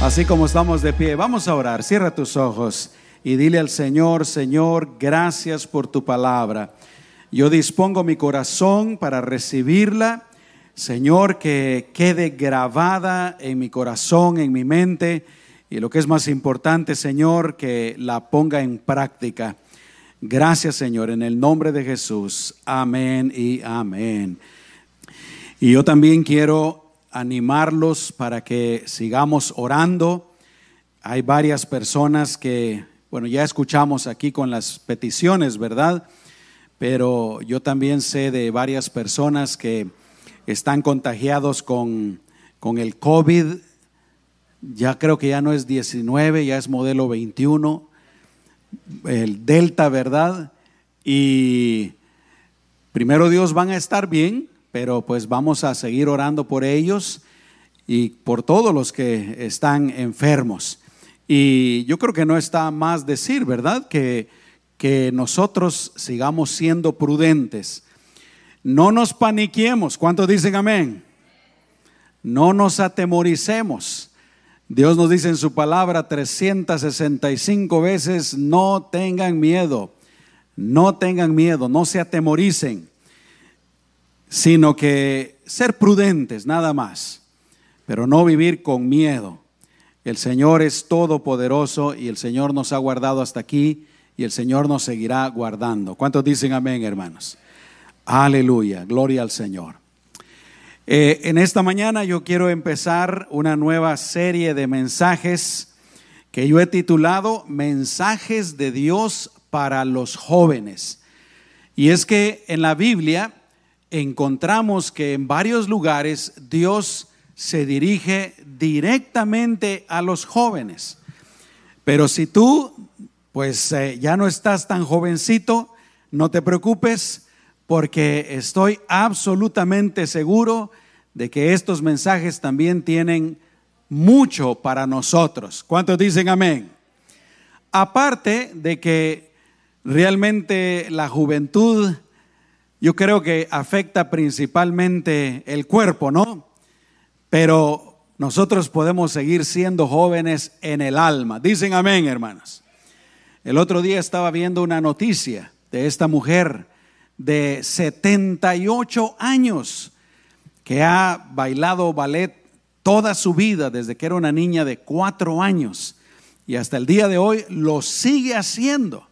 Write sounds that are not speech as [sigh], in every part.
Así como estamos de pie, vamos a orar. Cierra tus ojos y dile al Señor, Señor, gracias por tu palabra. Yo dispongo mi corazón para recibirla. Señor, que quede grabada en mi corazón, en mi mente. Y lo que es más importante, Señor, que la ponga en práctica. Gracias, Señor, en el nombre de Jesús. Amén y amén. Y yo también quiero animarlos para que sigamos orando. Hay varias personas que, bueno, ya escuchamos aquí con las peticiones, ¿verdad? Pero yo también sé de varias personas que están contagiados con, con el COVID. Ya creo que ya no es 19, ya es modelo 21, el Delta, ¿verdad? Y primero Dios van a estar bien, pero pues vamos a seguir orando por ellos y por todos los que están enfermos. Y yo creo que no está más decir, ¿verdad? Que, que nosotros sigamos siendo prudentes. No nos paniquemos. ¿Cuántos dicen amén? No nos atemoricemos. Dios nos dice en su palabra 365 veces, no tengan miedo, no tengan miedo, no se atemoricen sino que ser prudentes nada más, pero no vivir con miedo. El Señor es todopoderoso y el Señor nos ha guardado hasta aquí y el Señor nos seguirá guardando. ¿Cuántos dicen amén, hermanos? Aleluya, gloria al Señor. Eh, en esta mañana yo quiero empezar una nueva serie de mensajes que yo he titulado Mensajes de Dios para los jóvenes. Y es que en la Biblia encontramos que en varios lugares Dios se dirige directamente a los jóvenes. Pero si tú, pues eh, ya no estás tan jovencito, no te preocupes porque estoy absolutamente seguro de que estos mensajes también tienen mucho para nosotros. ¿Cuántos dicen amén? Aparte de que realmente la juventud yo creo que afecta principalmente el cuerpo, ¿no? Pero nosotros podemos seguir siendo jóvenes en el alma. Dicen amén, hermanos. El otro día estaba viendo una noticia de esta mujer de 78 años que ha bailado ballet toda su vida desde que era una niña de cuatro años y hasta el día de hoy lo sigue haciendo.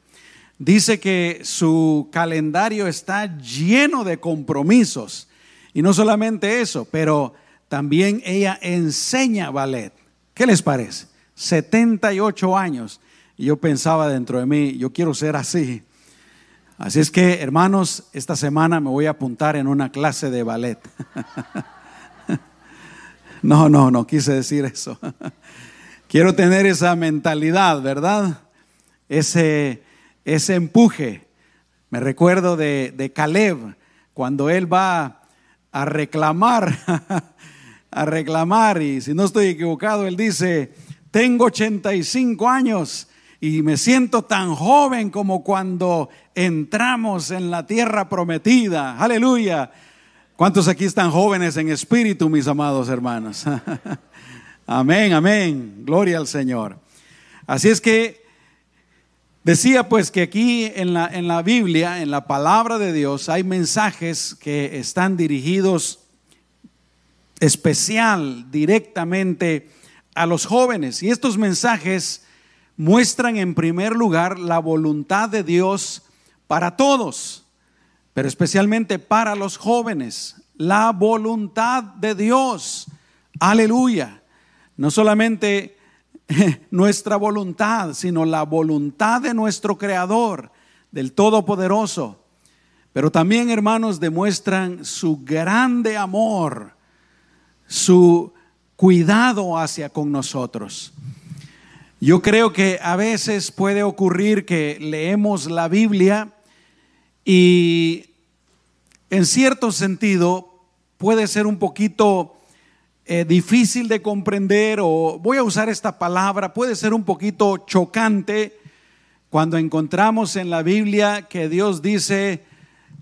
Dice que su calendario está lleno de compromisos. Y no solamente eso, pero también ella enseña ballet. ¿Qué les parece? 78 años. Y yo pensaba dentro de mí, yo quiero ser así. Así es que, hermanos, esta semana me voy a apuntar en una clase de ballet. [laughs] No, no, no quise decir eso. [laughs] Quiero tener esa mentalidad, ¿verdad? Ese, ese empuje. Me recuerdo de, de Caleb, cuando él va a reclamar, [laughs] a reclamar, y si no estoy equivocado, él dice, tengo 85 años y me siento tan joven como cuando entramos en la tierra prometida. Aleluya. ¿Cuántos aquí están jóvenes en espíritu, mis amados hermanos? [laughs] amén, amén. Gloria al Señor. Así es que Decía pues que aquí en la, en la Biblia, en la palabra de Dios, hay mensajes que están dirigidos especial, directamente a los jóvenes. Y estos mensajes muestran en primer lugar la voluntad de Dios para todos, pero especialmente para los jóvenes. La voluntad de Dios. Aleluya. No solamente [laughs] nuestra voluntad, sino la voluntad de nuestro Creador, del Todopoderoso. Pero también, hermanos, demuestran su grande amor, su cuidado hacia con nosotros. Yo creo que a veces puede ocurrir que leemos la Biblia y en cierto sentido puede ser un poquito eh, difícil de comprender o voy a usar esta palabra, puede ser un poquito chocante cuando encontramos en la Biblia que Dios dice,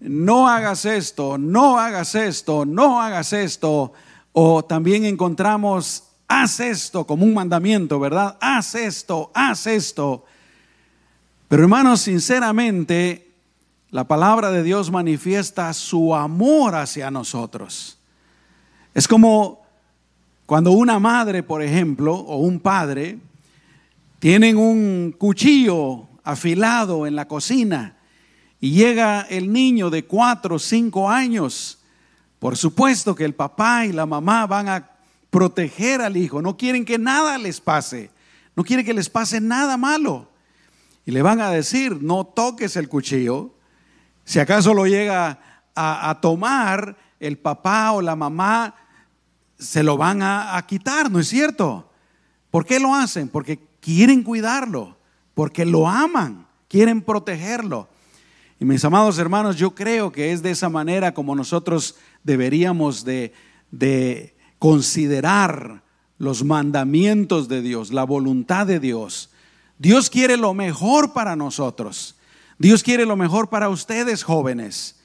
no hagas esto, no hagas esto, no hagas esto, o también encontramos, haz esto como un mandamiento, ¿verdad? Haz esto, haz esto. Pero hermanos, sinceramente, la palabra de Dios manifiesta su amor hacia nosotros. Es como cuando una madre, por ejemplo, o un padre, tienen un cuchillo afilado en la cocina y llega el niño de cuatro o cinco años. Por supuesto que el papá y la mamá van a proteger al hijo, no quieren que nada les pase, no quieren que les pase nada malo. Y le van a decir, no toques el cuchillo. Si acaso lo llega a, tomar, el papá o la mamá se lo van a, quitar, ¿no es cierto? ¿Por qué lo hacen? Porque quieren cuidarlo, porque lo aman, quieren protegerlo. Y mis amados hermanos, yo creo que es de esa manera como nosotros deberíamos de, de considerar los mandamientos de Dios, la voluntad de Dios. Dios quiere lo mejor para nosotros. Dios quiere lo mejor para ustedes jóvenes.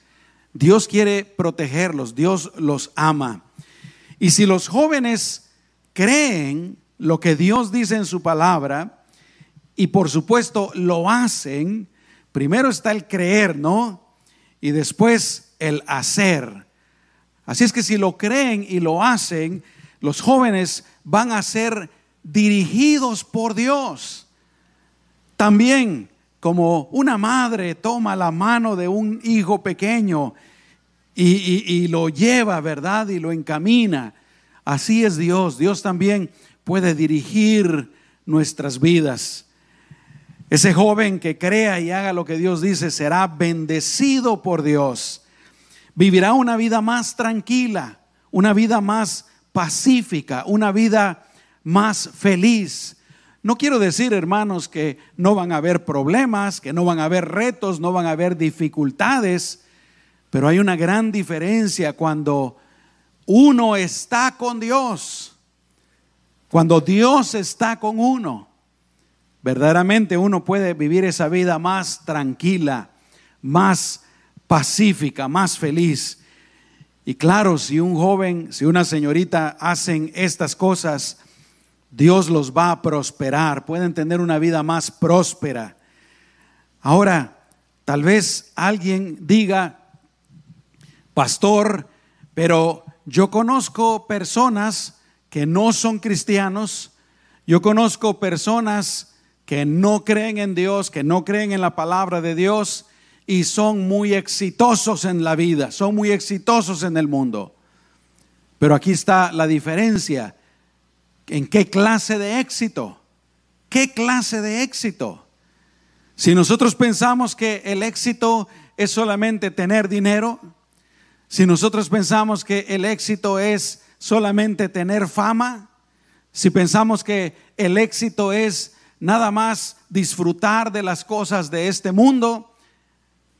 Dios quiere protegerlos, Dios los ama. Y si los jóvenes creen lo que Dios dice en su palabra y por supuesto lo hacen, Primero está el creer, ¿no? Y después el hacer. Así es que si lo creen y lo hacen, los jóvenes van a ser dirigidos por Dios. También como una madre toma la mano de un hijo pequeño y, lo lleva, ¿verdad? Y lo encamina. Así es Dios. Dios también puede dirigir nuestras vidas. Ese joven que crea y haga lo que Dios dice será bendecido por Dios. Vivirá una vida más tranquila, una vida más pacífica, una vida más feliz. No quiero decir, hermanos, que no van a haber problemas, que no van a haber retos, no van a haber dificultades, pero hay una gran diferencia cuando uno está con Dios, cuando Dios está con uno verdaderamente uno puede vivir esa vida más tranquila, más pacífica, más feliz. Y claro, si un joven, si una señorita hacen estas cosas, Dios los va a prosperar, pueden tener una vida más próspera. Ahora, tal vez alguien diga, pastor, pero yo conozco personas que no son cristianos, yo conozco personas que no creen en Dios, que no creen en la palabra de Dios y son muy exitosos en la vida, son muy exitosos en el mundo. Pero aquí está la diferencia. ¿En qué clase de éxito? ¿Qué clase de éxito? Si nosotros pensamos que el éxito es solamente tener dinero, si nosotros pensamos que el éxito es solamente tener fama, si pensamos que el éxito es nada más disfrutar de las cosas de este mundo,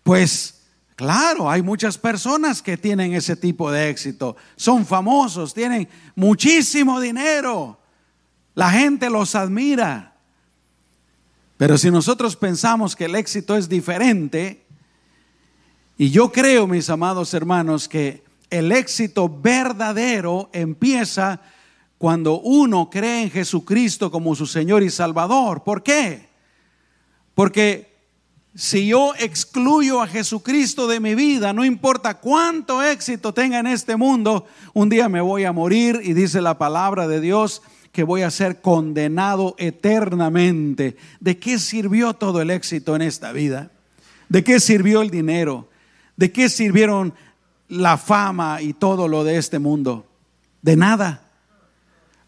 pues claro, hay muchas personas que tienen ese tipo de éxito. Son famosos, tienen muchísimo dinero. La gente los admira. Pero si nosotros pensamos que el éxito es diferente, y yo creo, mis amados hermanos, que el éxito verdadero empieza cuando uno cree en Jesucristo como su Señor y Salvador. ¿Por qué? Porque si yo excluyo a Jesucristo de mi vida, no importa cuánto éxito tenga en este mundo, un día me voy a morir y dice la palabra de Dios que voy a ser condenado eternamente. ¿De qué sirvió todo el éxito en esta vida? ¿De qué sirvió el dinero? ¿De qué sirvieron la fama y todo lo de este mundo? De nada.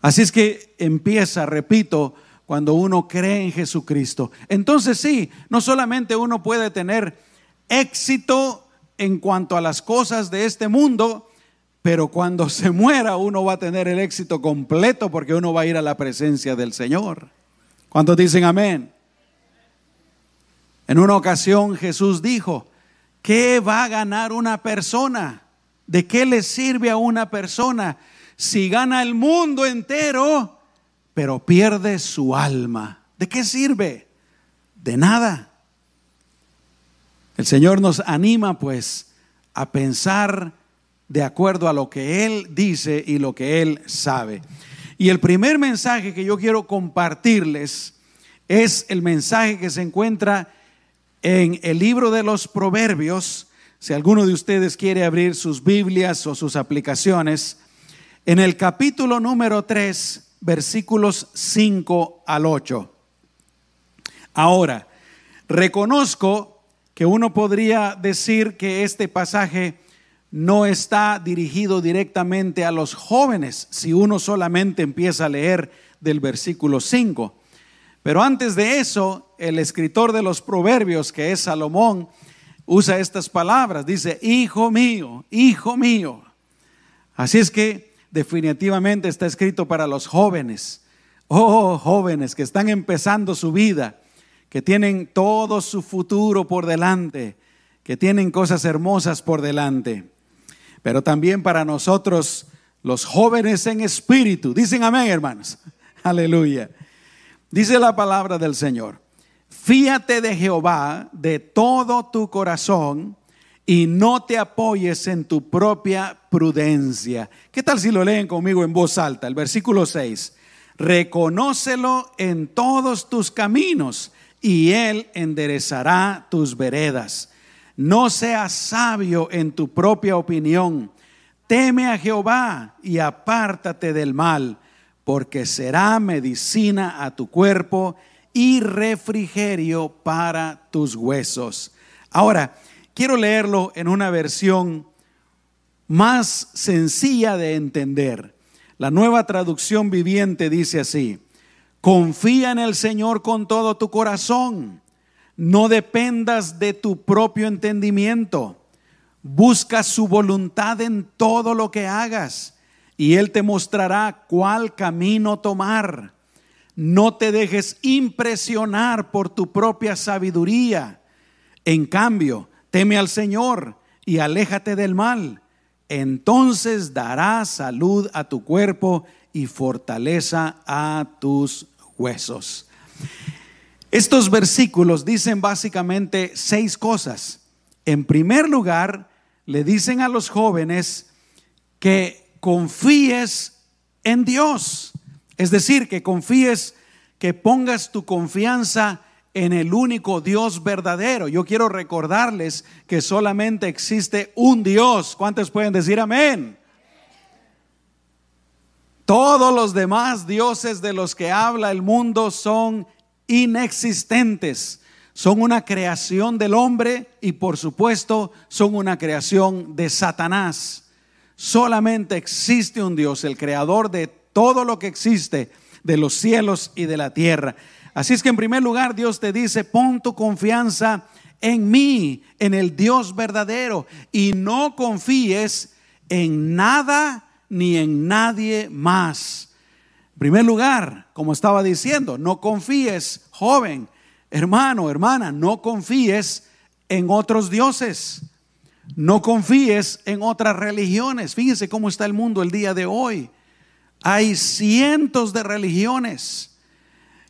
Así es que empieza, repito, cuando uno cree en Jesucristo. Entonces sí, no solamente uno puede tener éxito en cuanto a las cosas de este mundo, pero cuando se muera uno va a tener el éxito completo porque uno va a ir a la presencia del Señor. ¿Cuántos dicen amén? En una ocasión Jesús dijo, ¿qué va a ganar una persona? ¿De qué le sirve a una persona si gana el mundo entero, pero pierde su alma? ¿De qué sirve? De nada. El Señor nos anima pues a pensar de acuerdo a lo que Él dice y lo que Él sabe. Y el primer mensaje que yo quiero compartirles es el mensaje que se encuentra en el libro de los Proverbios. Si alguno de ustedes quiere abrir sus Biblias o sus aplicaciones, en el capítulo número 3, versículos 5 al 8. Ahora, reconozco que uno podría decir que este pasaje no está dirigido directamente a los jóvenes si uno solamente empieza a leer del versículo 5. Pero antes de eso, el escritor de los proverbios, que es Salomón, usa estas palabras. Dice, hijo mío, hijo mío. Así es que definitivamente está escrito para los jóvenes. Oh, jóvenes que están empezando su vida, que tienen todo su futuro por delante, que tienen cosas hermosas por delante pero también para nosotros los jóvenes en espíritu. Dicen amén, hermanos. [laughs] Aleluya. Dice la palabra del Señor. Fíate de Jehová de todo tu corazón y no te apoyes en tu propia prudencia. ¿Qué tal si lo leen conmigo en voz alta? El versículo 6. Reconócelo en todos tus caminos y él enderezará tus veredas. No seas sabio en tu propia opinión. Teme a Jehová y apártate del mal, porque será medicina a tu cuerpo y refrigerio para tus huesos. Ahora, quiero leerlo en una versión más sencilla de entender. La nueva traducción viviente dice así, confía en el Señor con todo tu corazón no dependas de tu propio entendimiento. Busca su voluntad en todo lo que hagas y Él te mostrará cuál camino tomar. No te dejes impresionar por tu propia sabiduría. En cambio, teme al Señor y aléjate del mal. Entonces dará salud a tu cuerpo y fortaleza a tus huesos. Estos versículos dicen básicamente seis cosas. En primer lugar, le dicen a los jóvenes que confíes en Dios. Es decir, que confíes, que pongas tu confianza en el único Dios verdadero. Yo quiero recordarles que solamente existe un Dios. ¿Cuántos pueden decir amén? Todos los demás dioses de los que habla el mundo son inexistentes. Son una creación del hombre y por supuesto son una creación de Satanás. Solamente existe un Dios, el creador de todo lo que existe, de los cielos y de la tierra. Así es que en primer lugar Dios te dice, pon tu confianza en mí, en el Dios verdadero, y no confíes en nada ni en nadie más primer lugar, como estaba diciendo, no confíes, joven, hermano, hermana, no confíes en otros dioses. No confíes en otras religiones. Fíjense cómo está el mundo el día de hoy. Hay cientos de religiones.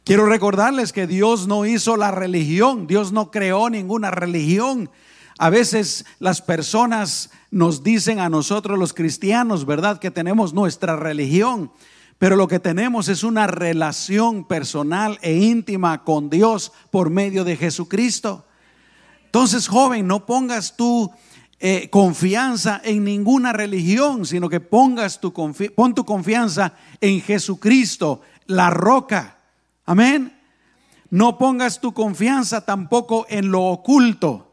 Quiero recordarles que Dios no hizo la religión, Dios no creó ninguna religión. A veces las personas nos dicen a nosotros los cristianos, ¿verdad? Que tenemos nuestra religión. Pero lo que tenemos es una relación personal e íntima con Dios por medio de Jesucristo. Entonces, joven, no pongas tu eh, confianza en ninguna religión, sino que pongas tu pon tu confianza en Jesucristo, la roca. Amén. No pongas tu confianza tampoco en lo oculto.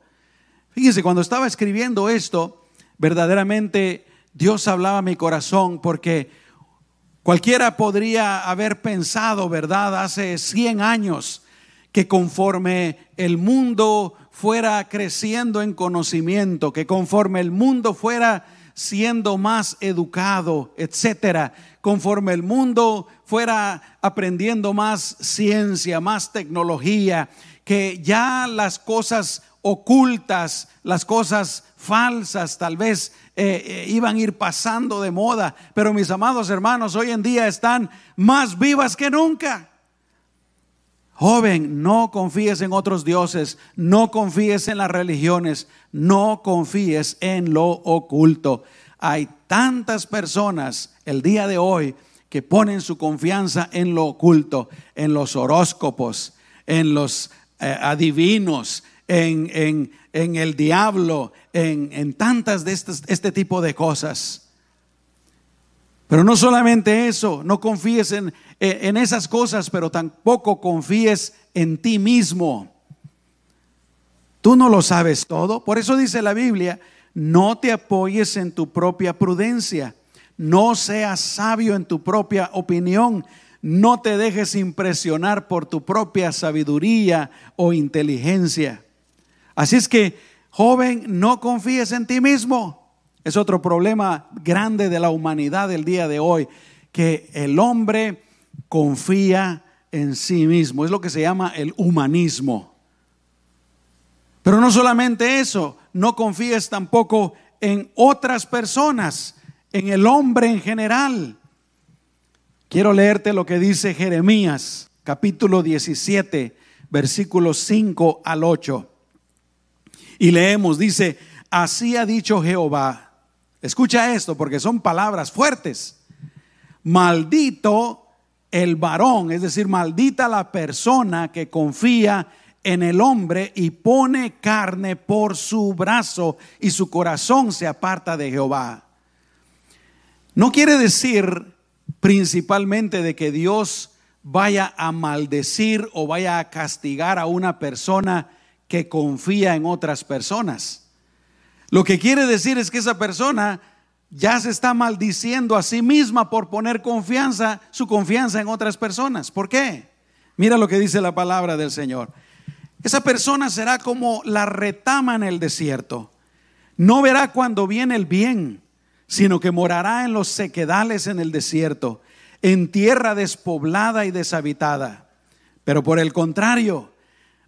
Fíjense, cuando estaba escribiendo esto, verdaderamente Dios hablaba a mi corazón porque Cualquiera podría haber pensado, ¿verdad?, hace 100 años, que conforme el mundo fuera creciendo en conocimiento, que conforme el mundo fuera siendo más educado, etcétera, conforme el mundo fuera aprendiendo más ciencia, más tecnología, que ya las cosas ocultas, las cosas falsas tal vez eh, eh, iban a ir pasando de moda, pero mis amados hermanos hoy en día están más vivas que nunca. Joven, no confíes en otros dioses, no confíes en las religiones, no confíes en lo oculto. Hay tantas personas el día de hoy que ponen su confianza en lo oculto, en los horóscopos, en los eh, adivinos, en, en, el diablo, en, en tantas de estas, este tipo de cosas. Pero no solamente eso, no confíes en, en esas cosas, pero tampoco confíes en ti mismo. Tú no lo sabes todo. Por eso dice la Biblia, no te apoyes en tu propia prudencia, no seas sabio en tu propia opinión, no te dejes impresionar por tu propia sabiduría o inteligencia. Así es que, joven, no confíes en ti mismo. Es otro problema grande de la humanidad del día de hoy, que el hombre confía en sí mismo. Es lo que se llama el humanismo. Pero no solamente eso, no confíes tampoco en otras personas, en el hombre en general. Quiero leerte lo que dice Jeremías, capítulo 17, versículos 5 al 8. Y leemos, dice, así ha dicho Jehová. Escucha esto porque son palabras fuertes. Maldito el varón, es decir, maldita la persona que confía en el hombre y pone carne por su brazo y su corazón se aparta de Jehová. No quiere decir principalmente de que Dios vaya a maldecir o vaya a castigar a una persona que confía en otras personas. Lo que quiere decir es que esa persona ya se está maldiciendo a sí misma por poner confianza, su confianza en otras personas. ¿Por qué? Mira lo que dice la palabra del Señor. Esa persona será como la retama en el desierto. No verá cuando viene el bien, sino que morará en los sequedales en el desierto, en tierra despoblada y deshabitada. Pero por el contrario,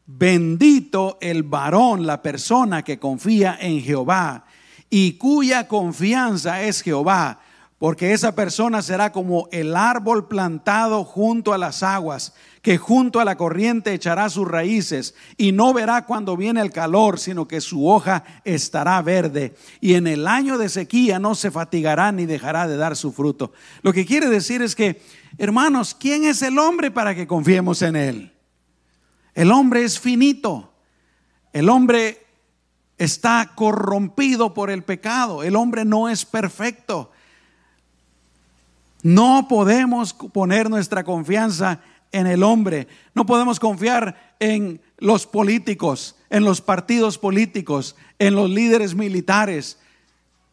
bendito el varón, la persona que confía en Jehová y cuya confianza es Jehová, porque esa persona será como el árbol plantado junto a las aguas, que junto a la corriente echará sus raíces y no verá cuando viene el calor, sino que su hoja estará verde y en el año de sequía no se fatigará ni dejará de dar su fruto. Lo que quiere decir es que, hermanos, ¿quién es el hombre para que confiemos en él? El hombre es finito. El hombre está corrompido por el pecado. El hombre no es perfecto. No podemos poner nuestra confianza en el hombre. No podemos confiar en los políticos, en los partidos políticos, en los líderes militares,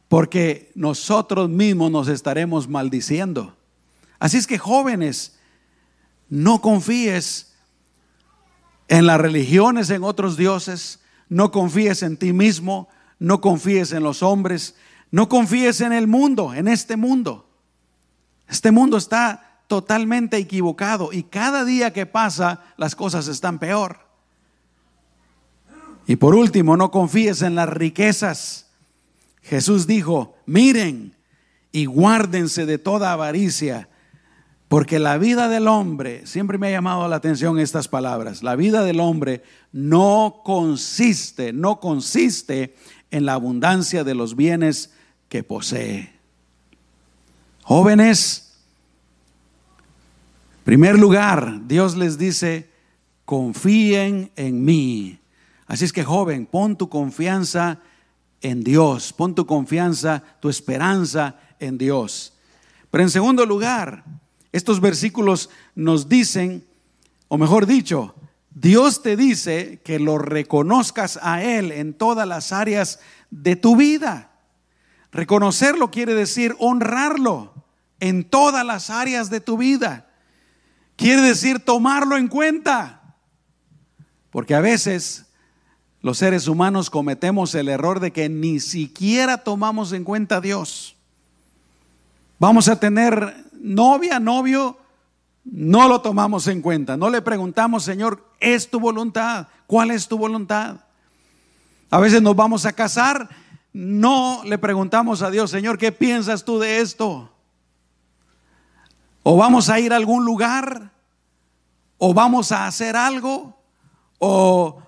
porque nosotros mismos nos estaremos maldiciendo. Así es que jóvenes, no confíes en las religiones, en otros dioses, no confíes en ti mismo, no confíes en los hombres, no confíes en el mundo, en este mundo. Este mundo está totalmente equivocado y cada día que pasa las cosas están peor. Y por último, no confíes en las riquezas. Jesús dijo, miren y guárdense de toda avaricia, porque la vida del hombre, siempre me ha llamado la atención estas palabras, la vida del hombre no consiste, no consiste en la abundancia de los bienes que posee. Jóvenes, primer lugar, Dios les dice, confíen en mí. Así es que joven, pon tu confianza en Dios, pon tu confianza, tu esperanza en Dios. Pero en segundo lugar, estos versículos nos dicen, o mejor dicho, Dios te dice que lo reconozcas a Él en todas las áreas de tu vida. Reconocerlo quiere decir honrarlo en todas las áreas de tu vida. Quiere decir tomarlo en cuenta. Porque a veces los seres humanos cometemos el error de que ni siquiera tomamos en cuenta a Dios. Vamos a tener novia, novio, no lo tomamos en cuenta. No le preguntamos, Señor, ¿es tu voluntad? ¿Cuál es tu voluntad? A veces nos vamos a casar, no le preguntamos a Dios, Señor, ¿qué piensas tú de esto? O vamos a ir a algún lugar, o vamos a hacer algo, o,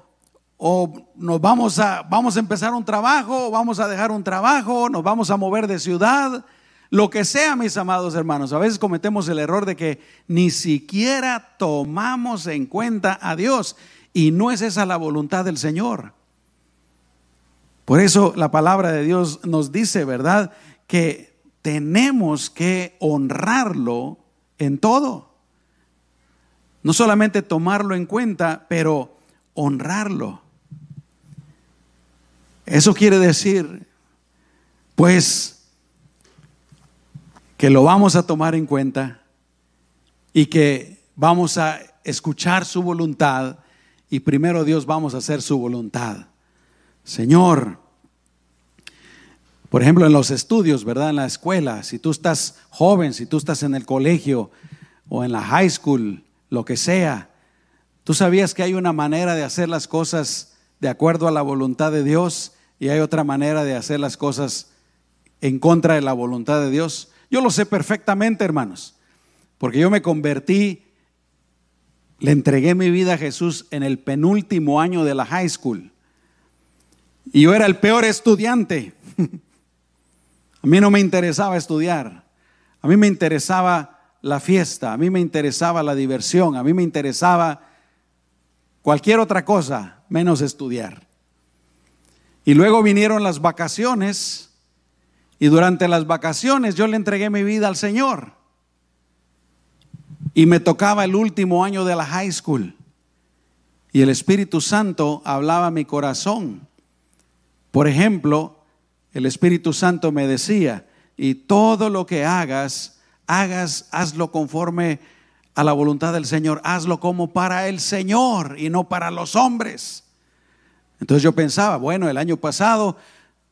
nos vamos a, vamos a empezar un trabajo, o vamos a dejar un trabajo, nos vamos a mover de ciudad. Lo que sea, mis amados hermanos. A veces cometemos el error de que ni siquiera tomamos en cuenta a Dios y no es esa la voluntad del Señor. Por eso la palabra de Dios nos dice, ¿verdad? Que tenemos que honrarlo en todo. No solamente tomarlo en cuenta, pero honrarlo. Eso quiere decir, pues, que lo vamos a tomar en cuenta y que vamos a escuchar su voluntad y primero Dios vamos a hacer su voluntad. Señor, por ejemplo, en los estudios, ¿verdad? En la escuela, si tú estás joven, si tú estás en el colegio o en la high school, lo que sea, tú sabías que hay una manera de hacer las cosas de acuerdo a la voluntad de Dios y hay otra manera de hacer las cosas en contra de la voluntad de Dios. Yo lo sé perfectamente, hermanos, porque yo me convertí, le entregué mi vida a Jesús en el penúltimo año de la high school. Y yo era el peor estudiante. [laughs] A mí no me interesaba estudiar. A mí me interesaba la fiesta, a mí me interesaba la diversión, a mí me interesaba cualquier otra cosa menos estudiar. Y luego vinieron las vacaciones y durante las vacaciones yo le entregué mi vida al Señor. Y me tocaba el último año de la high school. Y el Espíritu Santo hablaba a mi corazón. Por ejemplo, el Espíritu Santo me decía, y todo lo que hagas, hagas, hazlo conforme a la voluntad del Señor, hazlo como para el Señor y no para los hombres. Entonces yo pensaba, bueno, el año pasado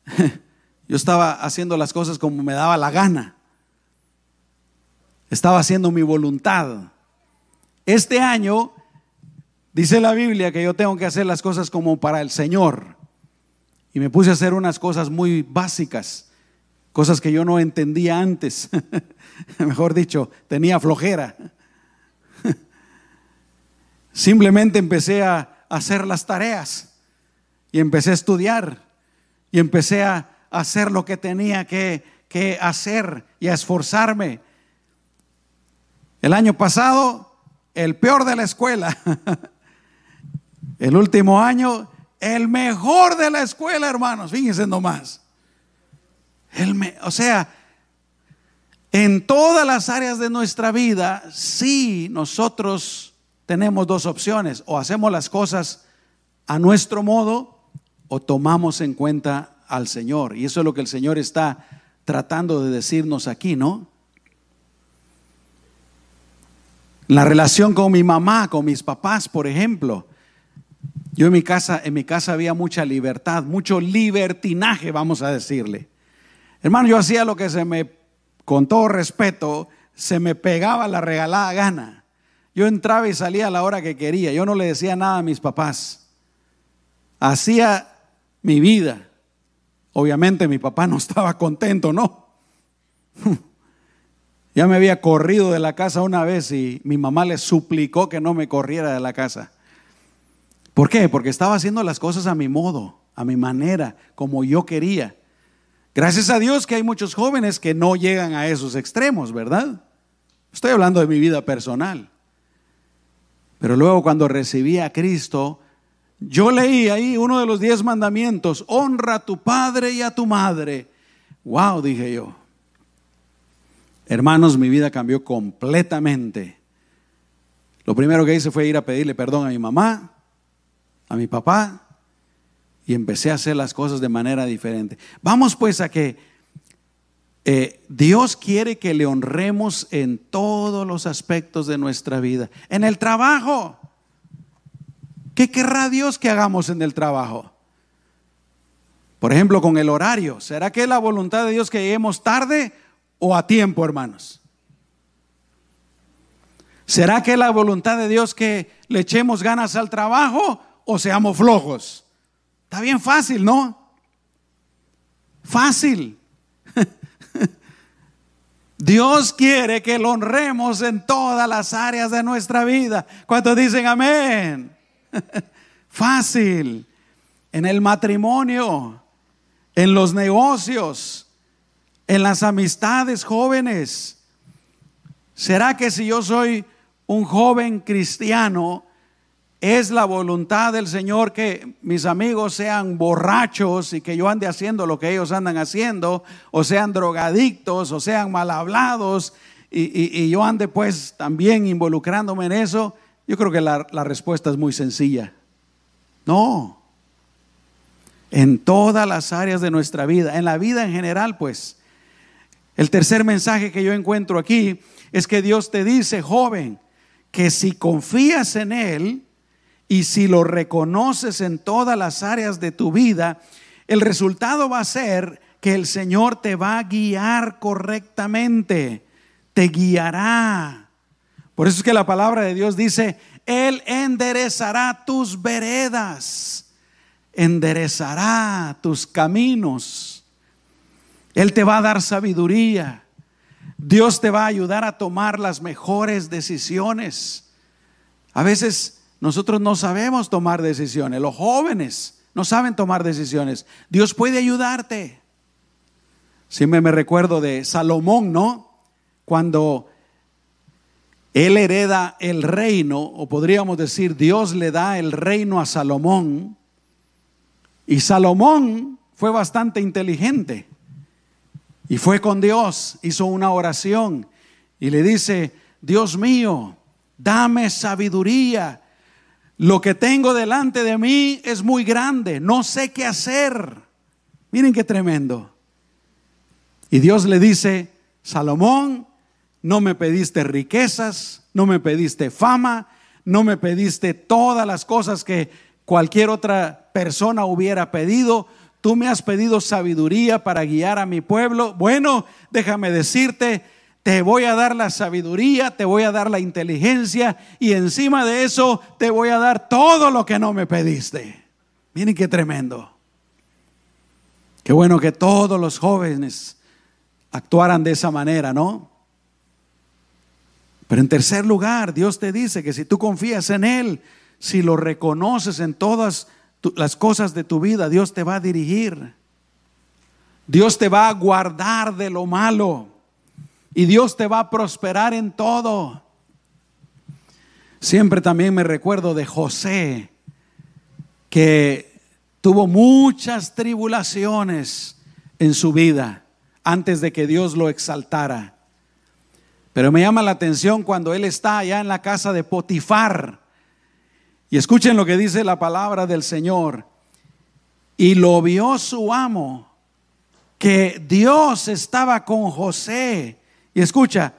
[laughs] yo estaba haciendo las cosas como me daba la gana. Estaba haciendo mi voluntad. Este año dice la Biblia que yo tengo que hacer las cosas como para el Señor. Y me puse a hacer unas cosas muy básicas, cosas que yo no entendía antes. [laughs] Mejor dicho, tenía flojera. [laughs] Simplemente empecé a hacer las tareas y empecé a estudiar y empecé a hacer lo que tenía que, que hacer y a esforzarme. El año pasado, el peor de la escuela. [laughs] El último año, el mejor de la escuela, hermanos. Fíjense nomás. El o sea, en todas las áreas de nuestra vida, sí, nosotros tenemos dos opciones. O hacemos las cosas a nuestro modo o tomamos en cuenta al Señor. Y eso es lo que el Señor está tratando de decirnos aquí, ¿no? La relación con mi mamá, con mis papás, por ejemplo. Yo en mi casa, en mi casa había mucha libertad, mucho libertinaje, vamos a decirle. Hermano, yo hacía lo que se me, con todo respeto, se me pegaba la regalada gana. Yo entraba y salía a la hora que quería. Yo no le decía nada a mis papás. Hacía mi vida. Obviamente mi papá no [laughs] estaba contento, ¿no? [laughs] Ya me había corrido de la casa una vez y mi mamá le suplicó que no me corriera de la casa. ¿Por qué? Porque estaba haciendo las cosas a mi modo, a mi manera, como yo quería. Gracias a Dios que hay muchos jóvenes que no llegan a esos extremos, ¿verdad? Estoy hablando de mi vida personal. Pero luego cuando recibí a Cristo, yo leí ahí uno de los diez mandamientos, honra a tu padre y a tu madre. Wow, dije yo. Hermanos, mi vida cambió completamente. Lo primero que hice fue ir a pedirle perdón a mi mamá, a mi papá, y empecé a hacer las cosas de manera diferente. Vamos pues a que eh, Dios quiere que le honremos en todos los aspectos de nuestra vida. En el trabajo, ¿Qué querrá Dios que hagamos en el trabajo? Por ejemplo, con el horario. ¿Será que es la voluntad de Dios que lleguemos tarde o a tiempo, hermanos? ¿Será que es la voluntad de Dios que le echemos ganas al trabajo o seamos flojos? Está bien fácil, ¿no? Fácil. [laughs] Dios quiere que lo honremos en todas las áreas de nuestra vida. ¿Cuántos dicen amén? [laughs] Fácil. En el matrimonio, en los negocios. en las amistades jóvenes. ¿Será que si yo soy un joven cristiano, es la voluntad del Señor que mis amigos sean borrachos y que yo ande haciendo lo que ellos andan haciendo, o sean drogadictos, o sean mal hablados, y, yo ande pues también involucrándome en eso? Yo creo que la, respuesta es muy sencilla. No. En todas las áreas de nuestra vida, en la vida en general, pues. El tercer mensaje que yo encuentro aquí es que Dios te dice, joven, que si confías en Él, y si lo reconoces en todas las áreas de tu vida, el resultado va a ser que el Señor te va a guiar correctamente, te guiará. Por eso es que la palabra de Dios dice, Él enderezará tus veredas, enderezará tus caminos. Él te va a dar sabiduría. Dios te va a ayudar a tomar las mejores decisiones. A veces nosotros no sabemos tomar decisiones. Los jóvenes no saben tomar decisiones. Dios puede ayudarte. Siempre me recuerdo de Salomón, ¿no? Cuando él hereda el reino, o podríamos decir, Dios le da el reino a Salomón. Y Salomón fue bastante inteligente. Y fue con Dios, hizo una oración y le dice, Dios mío, dame sabiduría lo que tengo delante de mí es muy grande, no sé qué hacer. Miren qué tremendo. Y Dios le dice, Salomón, no me pediste riquezas, no me pediste fama, no me pediste todas las cosas que cualquier otra persona hubiera pedido. Tú me has pedido sabiduría para guiar a mi pueblo. Bueno, déjame decirte, te voy a dar la sabiduría, te voy a dar la inteligencia y encima de eso te voy a dar todo lo que no me pediste. Miren qué tremendo. Qué bueno que todos los jóvenes actuaran de esa manera, ¿no? Pero en tercer lugar, Dios te dice que si tú confías en Él, si lo reconoces en todas las cosas de tu vida, Dios te va a dirigir. Dios te va a guardar de lo malo y Dios te va a prosperar en todo. Siempre también me recuerdo de José, que tuvo muchas tribulaciones en su vida antes de que Dios lo exaltara. Pero me llama la atención cuando él está allá en la casa de Potifar. Y escuchen lo que dice la palabra del Señor. Y lo vio su amo, que Dios estaba con José y escucha,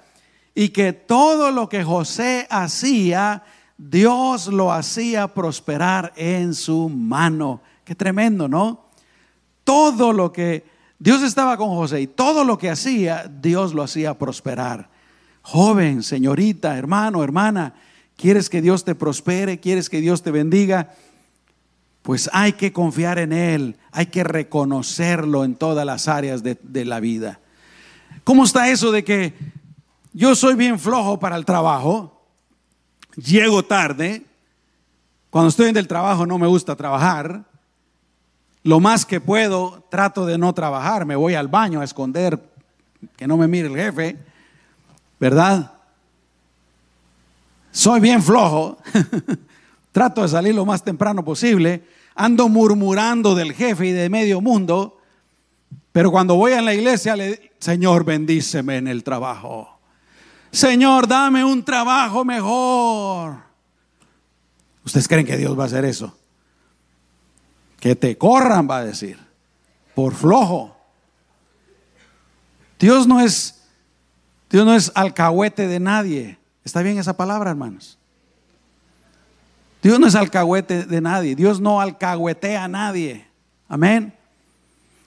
y que todo lo que José hacía, Dios lo hacía prosperar en su mano. Qué tremendo, ¿no? Todo lo que Dios estaba con José y todo lo que hacía, Dios lo hacía prosperar. Joven, señorita, hermano, hermana, ¿quieres que Dios te prospere? ¿Quieres que Dios te bendiga? Pues hay que confiar en Él, hay que reconocerlo en todas las áreas de, la vida. ¿Cómo está eso de que yo soy bien flojo para el trabajo? Llego tarde. Cuando estoy en el trabajo no me gusta trabajar. Lo más que puedo, trato de no trabajar. Me voy al baño a esconder que no me mire el jefe. ¿Verdad? Soy bien flojo. [laughs] trato de salir lo más temprano posible. Ando murmurando del jefe y de medio mundo. Pero cuando voy a la iglesia, le, Señor, bendíceme en el trabajo. Señor, dame un trabajo mejor. ¿Ustedes creen que Dios va a hacer eso? Que te corran, va a decir, por flojo. Dios no es, Dios no es alcahuete de nadie. ¿Está bien esa palabra, hermanos? Dios no es alcahuete de nadie. Dios no alcahuetea a nadie. Amén.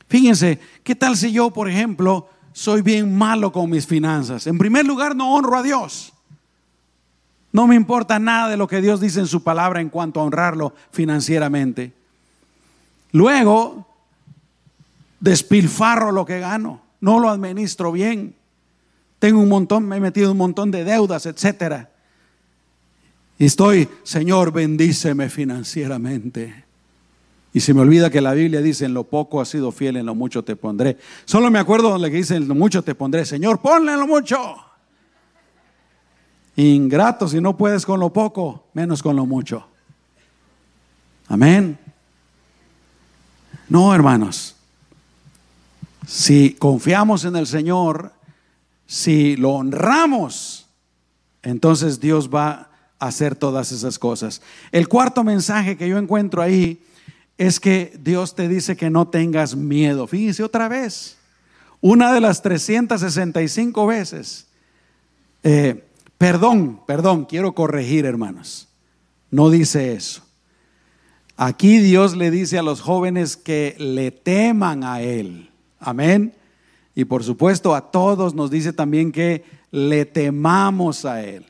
Fíjense, ¿qué tal si yo, por ejemplo, soy bien malo con mis finanzas? En primer lugar, no honro a Dios. No me importa nada de lo que Dios dice en su palabra en cuanto a honrarlo financieramente. Luego, despilfarro lo que gano, no lo administro bien. Tengo un montón, me he metido un montón de deudas, etcétera. Y estoy, Señor, bendíceme financieramente. Y se me olvida que la Biblia dice, en lo poco has sido fiel, en lo mucho te pondré. Solo me acuerdo donde dice, en lo mucho te pondré. Señor, ponle en lo mucho. Ingrato, si no puedes con lo poco, menos con lo mucho. Amén. No, hermanos. Si confiamos en el Señor, si lo honramos, entonces Dios va a hacer todas esas cosas. El cuarto mensaje que yo encuentro ahí es que Dios te dice que no tengas miedo. Fíjense otra vez, una de las 365 veces. Eh, perdón, perdón, quiero corregir hermanos. No dice eso. Aquí Dios le dice a los jóvenes que le teman a Él. Amén. Y por supuesto a todos nos dice también que le temamos a Él.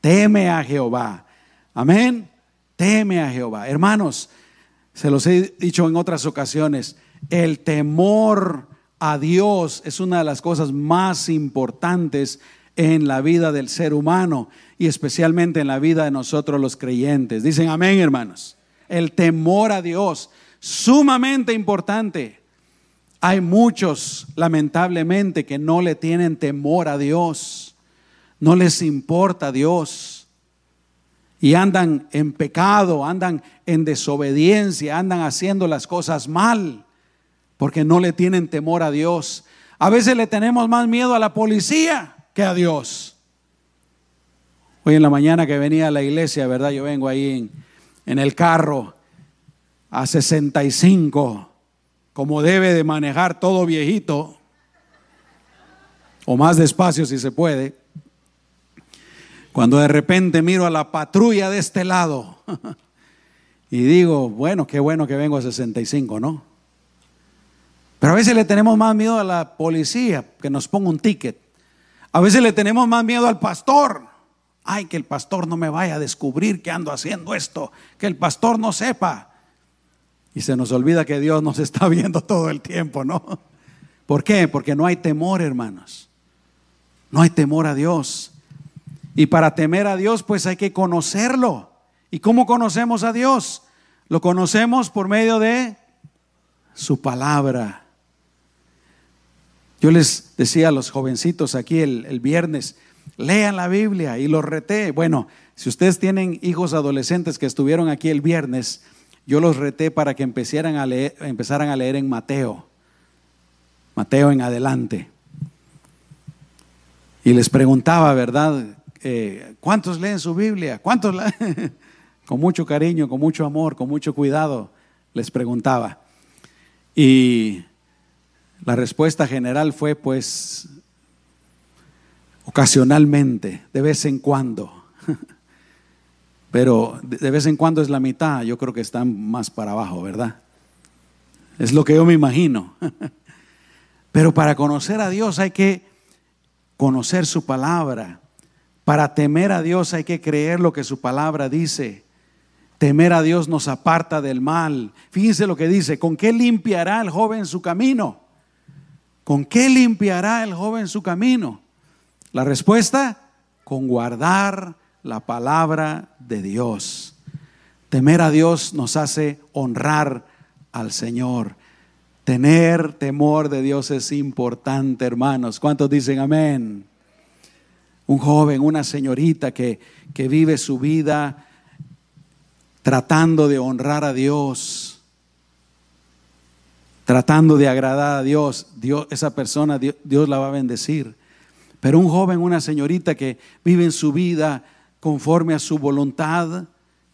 Teme a Jehová. Amén. Teme a Jehová. Hermanos, se los he dicho en otras ocasiones, el temor a Dios es una de las cosas más importantes en la vida del ser humano y especialmente en la vida de nosotros los creyentes. Dicen amén, hermanos. El temor a Dios, sumamente importante. Hay muchos, lamentablemente, que no le tienen temor a Dios. No les importa Dios. Y andan en pecado, andan en desobediencia, andan haciendo las cosas mal, porque no le tienen temor a Dios. A veces le tenemos más miedo a la policía que a Dios. Hoy en la mañana que venía a la iglesia, ¿verdad? Yo vengo ahí en, en el carro a 65 como debe de manejar todo viejito, o más despacio si se puede, cuando de repente miro a la patrulla de este lado [laughs] y digo, bueno, qué bueno que vengo a 65, ¿no? Pero a veces le tenemos más miedo a la policía que nos ponga un ticket. A veces le tenemos más miedo al pastor. Ay, que el pastor no me vaya a descubrir que ando haciendo esto, que el pastor no sepa. Y se nos olvida que Dios nos está [laughs] viendo todo el tiempo, ¿no? ¿Por qué? Porque no hay temor, hermanos. No hay temor a Dios. Y para temer a Dios, pues hay que conocerlo. ¿Y cómo conocemos a Dios? Lo conocemos por medio de su palabra. Yo les decía a los jovencitos aquí el, viernes, lean la Biblia y los reté. Bueno, si ustedes tienen hijos adolescentes que estuvieron aquí el viernes, yo los reté para que empezaran a leer, empezaran a leer en Mateo. Mateo en adelante. Y les preguntaba, ¿verdad? Eh, ¿Cuántos leen su Biblia? ¿Cuántos [laughs] con mucho cariño, con mucho amor, con mucho cuidado, les preguntaba. Y la respuesta general fue, pues, ocasionalmente, de vez en cuando. [laughs] Pero de vez en cuando es la mitad, yo creo que están más para abajo, ¿verdad? Es lo que yo me imagino. [laughs] Pero para conocer a Dios hay que conocer su palabra. Para temer a Dios hay que creer lo que su palabra dice. Temer a Dios nos aparta del mal. Fíjense lo que dice, ¿con qué limpiará el joven su camino? ¿Con qué limpiará el joven su camino? La respuesta, con guardar la palabra de Dios. Temer a Dios nos hace honrar al Señor. Tener temor de Dios es importante, hermanos. ¿Cuántos dicen amén? Un joven, una señorita que, que vive su vida tratando de honrar a Dios, tratando de agradar a Dios, Dios esa persona Dios, Dios la va a bendecir. Pero un joven, una señorita que vive en su vida conforme a su voluntad,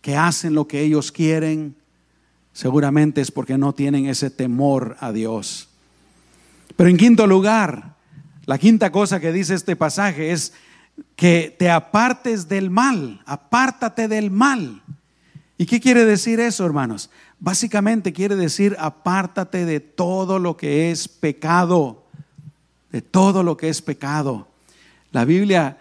que hacen lo que ellos quieren, seguramente es porque no tienen ese temor a Dios. Pero en quinto lugar, la quinta cosa que dice este pasaje es que te apartes del mal, apártate del mal. ¿Y qué quiere decir eso, hermanos? Básicamente quiere decir apártate de todo lo que es pecado, de todo lo que es pecado. La Biblia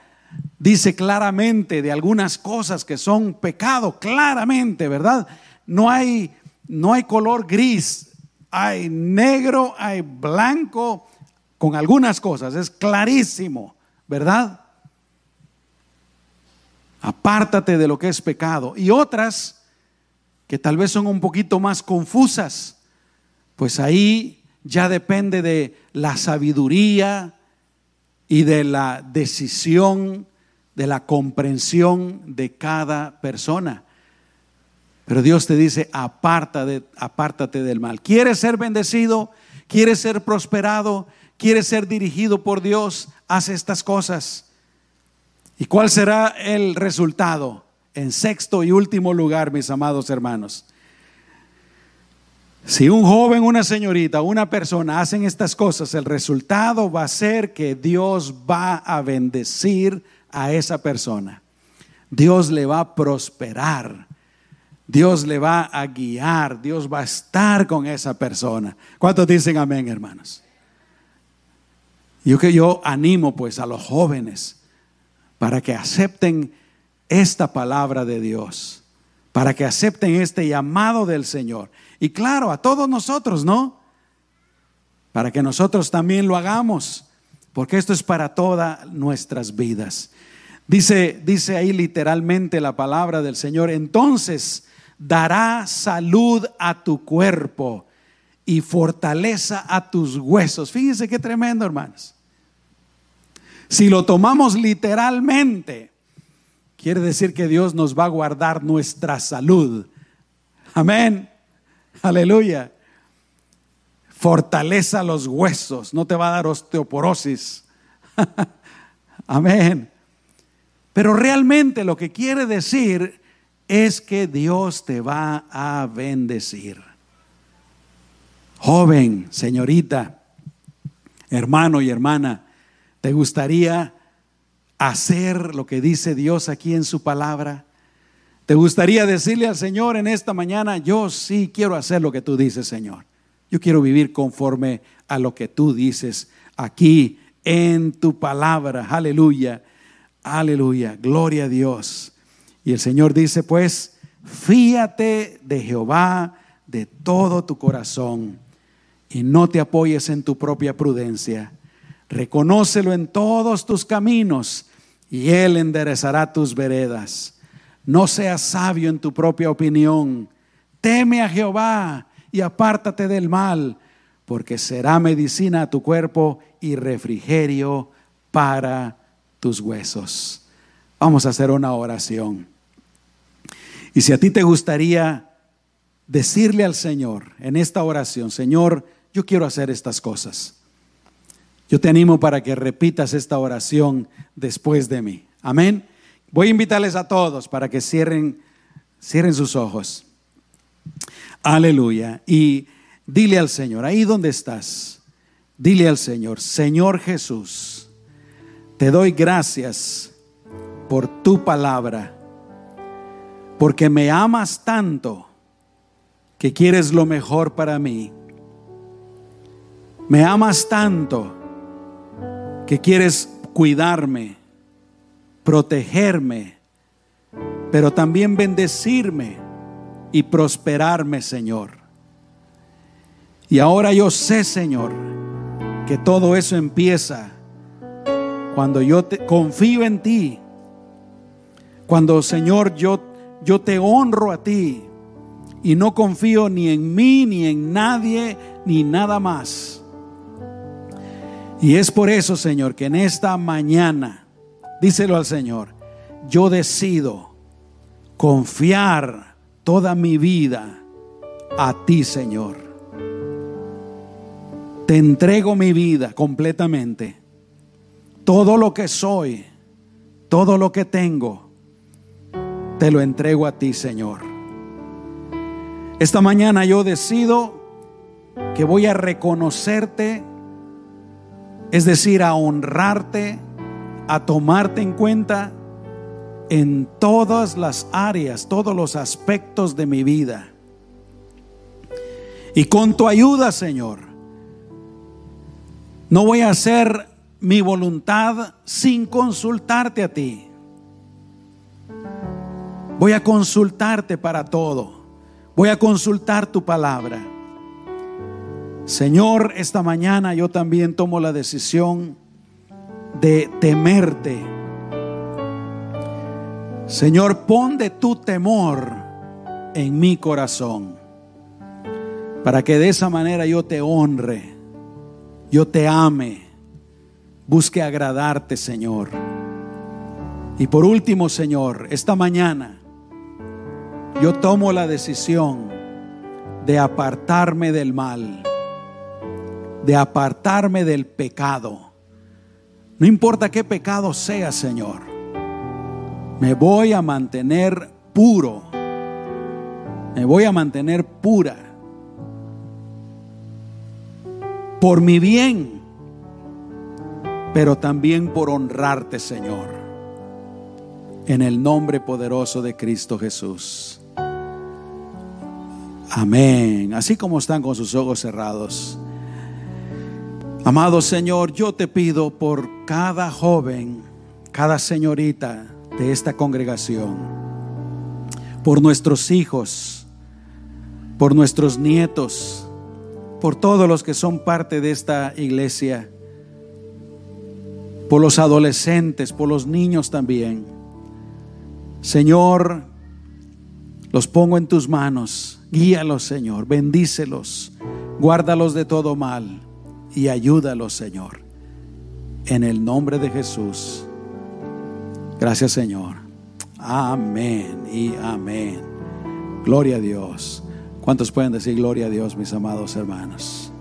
dice claramente de algunas cosas que son pecado, claramente, ¿verdad? No hay, no hay color gris, hay negro, hay blanco, con algunas cosas, es clarísimo, ¿verdad? Apártate de lo que es pecado. Y otras que tal vez son un poquito más confusas, pues ahí ya depende de la sabiduría y de la decisión, de la comprensión de cada persona. Pero Dios te dice, apártate del mal. ¿Quieres ser bendecido? ¿Quieres ser prosperado? ¿Quieres ser dirigido por Dios? Haz estas cosas. ¿Y cuál será el resultado? En sexto y último lugar, mis amados hermanos. Si un joven, una señorita, una persona hacen estas cosas, el resultado va a ser que Dios va a bendecir a esa persona. Dios le va a prosperar. Dios le va a guiar. Dios va a estar con esa persona. ¿Cuántos dicen amén, hermanos? Yo que yo animo pues a los jóvenes para que acepten esta palabra de Dios, para que acepten este llamado del Señor. Y claro, a todos nosotros, ¿no? Para que nosotros también lo hagamos, porque esto es para todas nuestras vidas. Dice, dice ahí literalmente la palabra del Señor, entonces dará salud a tu cuerpo y fortaleza a tus huesos. Fíjense qué tremendo, hermanos. Si lo tomamos literalmente, quiere decir que Dios nos va a guardar nuestra salud. Amén. Aleluya. Fortaleza los huesos, no te va a dar osteoporosis. [laughs] Amén. Pero realmente lo que quiere decir es que Dios te va a bendecir. Joven, señorita, hermano y hermana, ¿Te gustaría hacer lo que dice Dios aquí en su palabra? ¿Te gustaría decirle al Señor en esta mañana, yo sí quiero hacer lo que tú dices, Señor? Yo quiero vivir conforme a lo que tú dices aquí en tu palabra. Aleluya, aleluya, gloria a Dios. Y el Señor dice, pues, fíate de Jehová de todo tu corazón y no te apoyes en tu propia prudencia Reconócelo en todos tus caminos y Él enderezará tus veredas. No seas sabio en tu propia opinión. Teme a Jehová y apártate del mal, porque será medicina a tu cuerpo y refrigerio para tus huesos. Vamos a hacer una oración. Y si a ti te gustaría decirle al Señor en esta oración, Señor, yo quiero hacer estas cosas. Yo te animo para que repitas esta oración después de mí. Amén. Voy a invitarles a todos para que cierren, cierren sus ojos. Aleluya. Y dile al Señor, ahí donde estás, dile al Señor, Señor Jesús, te doy gracias por tu palabra, porque me amas tanto que quieres lo mejor para mí. Me amas tanto que quieres cuidarme, protegerme, pero también bendecirme y prosperarme, Señor. Y ahora yo sé, Señor, que todo eso empieza cuando yo te, confío en ti, cuando, Señor, yo, yo te honro a ti y no confío ni en mí, ni en nadie, ni nada más. Y es por eso, Señor, que en esta mañana, díselo al Señor, yo decido confiar toda mi vida a ti, Señor. Te entrego mi vida completamente. Todo lo que soy, todo lo que tengo, te lo entrego a ti, Señor. Esta mañana yo decido que voy a reconocerte es decir, a honrarte, a tomarte en cuenta en todas las áreas, todos los aspectos de mi vida. Y con tu ayuda, Señor, no voy a hacer mi voluntad sin consultarte a ti. Voy a consultarte para todo. Voy a consultar tu palabra. Señor, esta mañana yo también tomo la decisión de temerte. Señor, pon de tu temor en mi corazón, para que de esa manera yo te honre, yo te ame, busque agradarte, Señor. Y por último, Señor, esta mañana yo tomo la decisión de apartarme del mal, de apartarme del pecado. No importa qué pecado sea, Señor. Me voy a mantener puro. Me voy a mantener pura. Por mi bien, pero también por honrarte, Señor. En el nombre poderoso de Cristo Jesús. Amén. Así como están con sus ojos cerrados. Amado Señor, yo te pido por cada joven, cada señorita de esta congregación, por nuestros hijos, por nuestros nietos, por todos los que son parte de esta iglesia, por los adolescentes, por los niños también. Señor, los pongo en tus manos. Guíalos, Señor. Bendícelos. Guárdalos de todo mal. Y ayúdalos, Señor. En el nombre de Jesús. Gracias, Señor. Amén y amén. Gloria a Dios. ¿Cuántos pueden decir gloria a Dios, mis amados hermanos?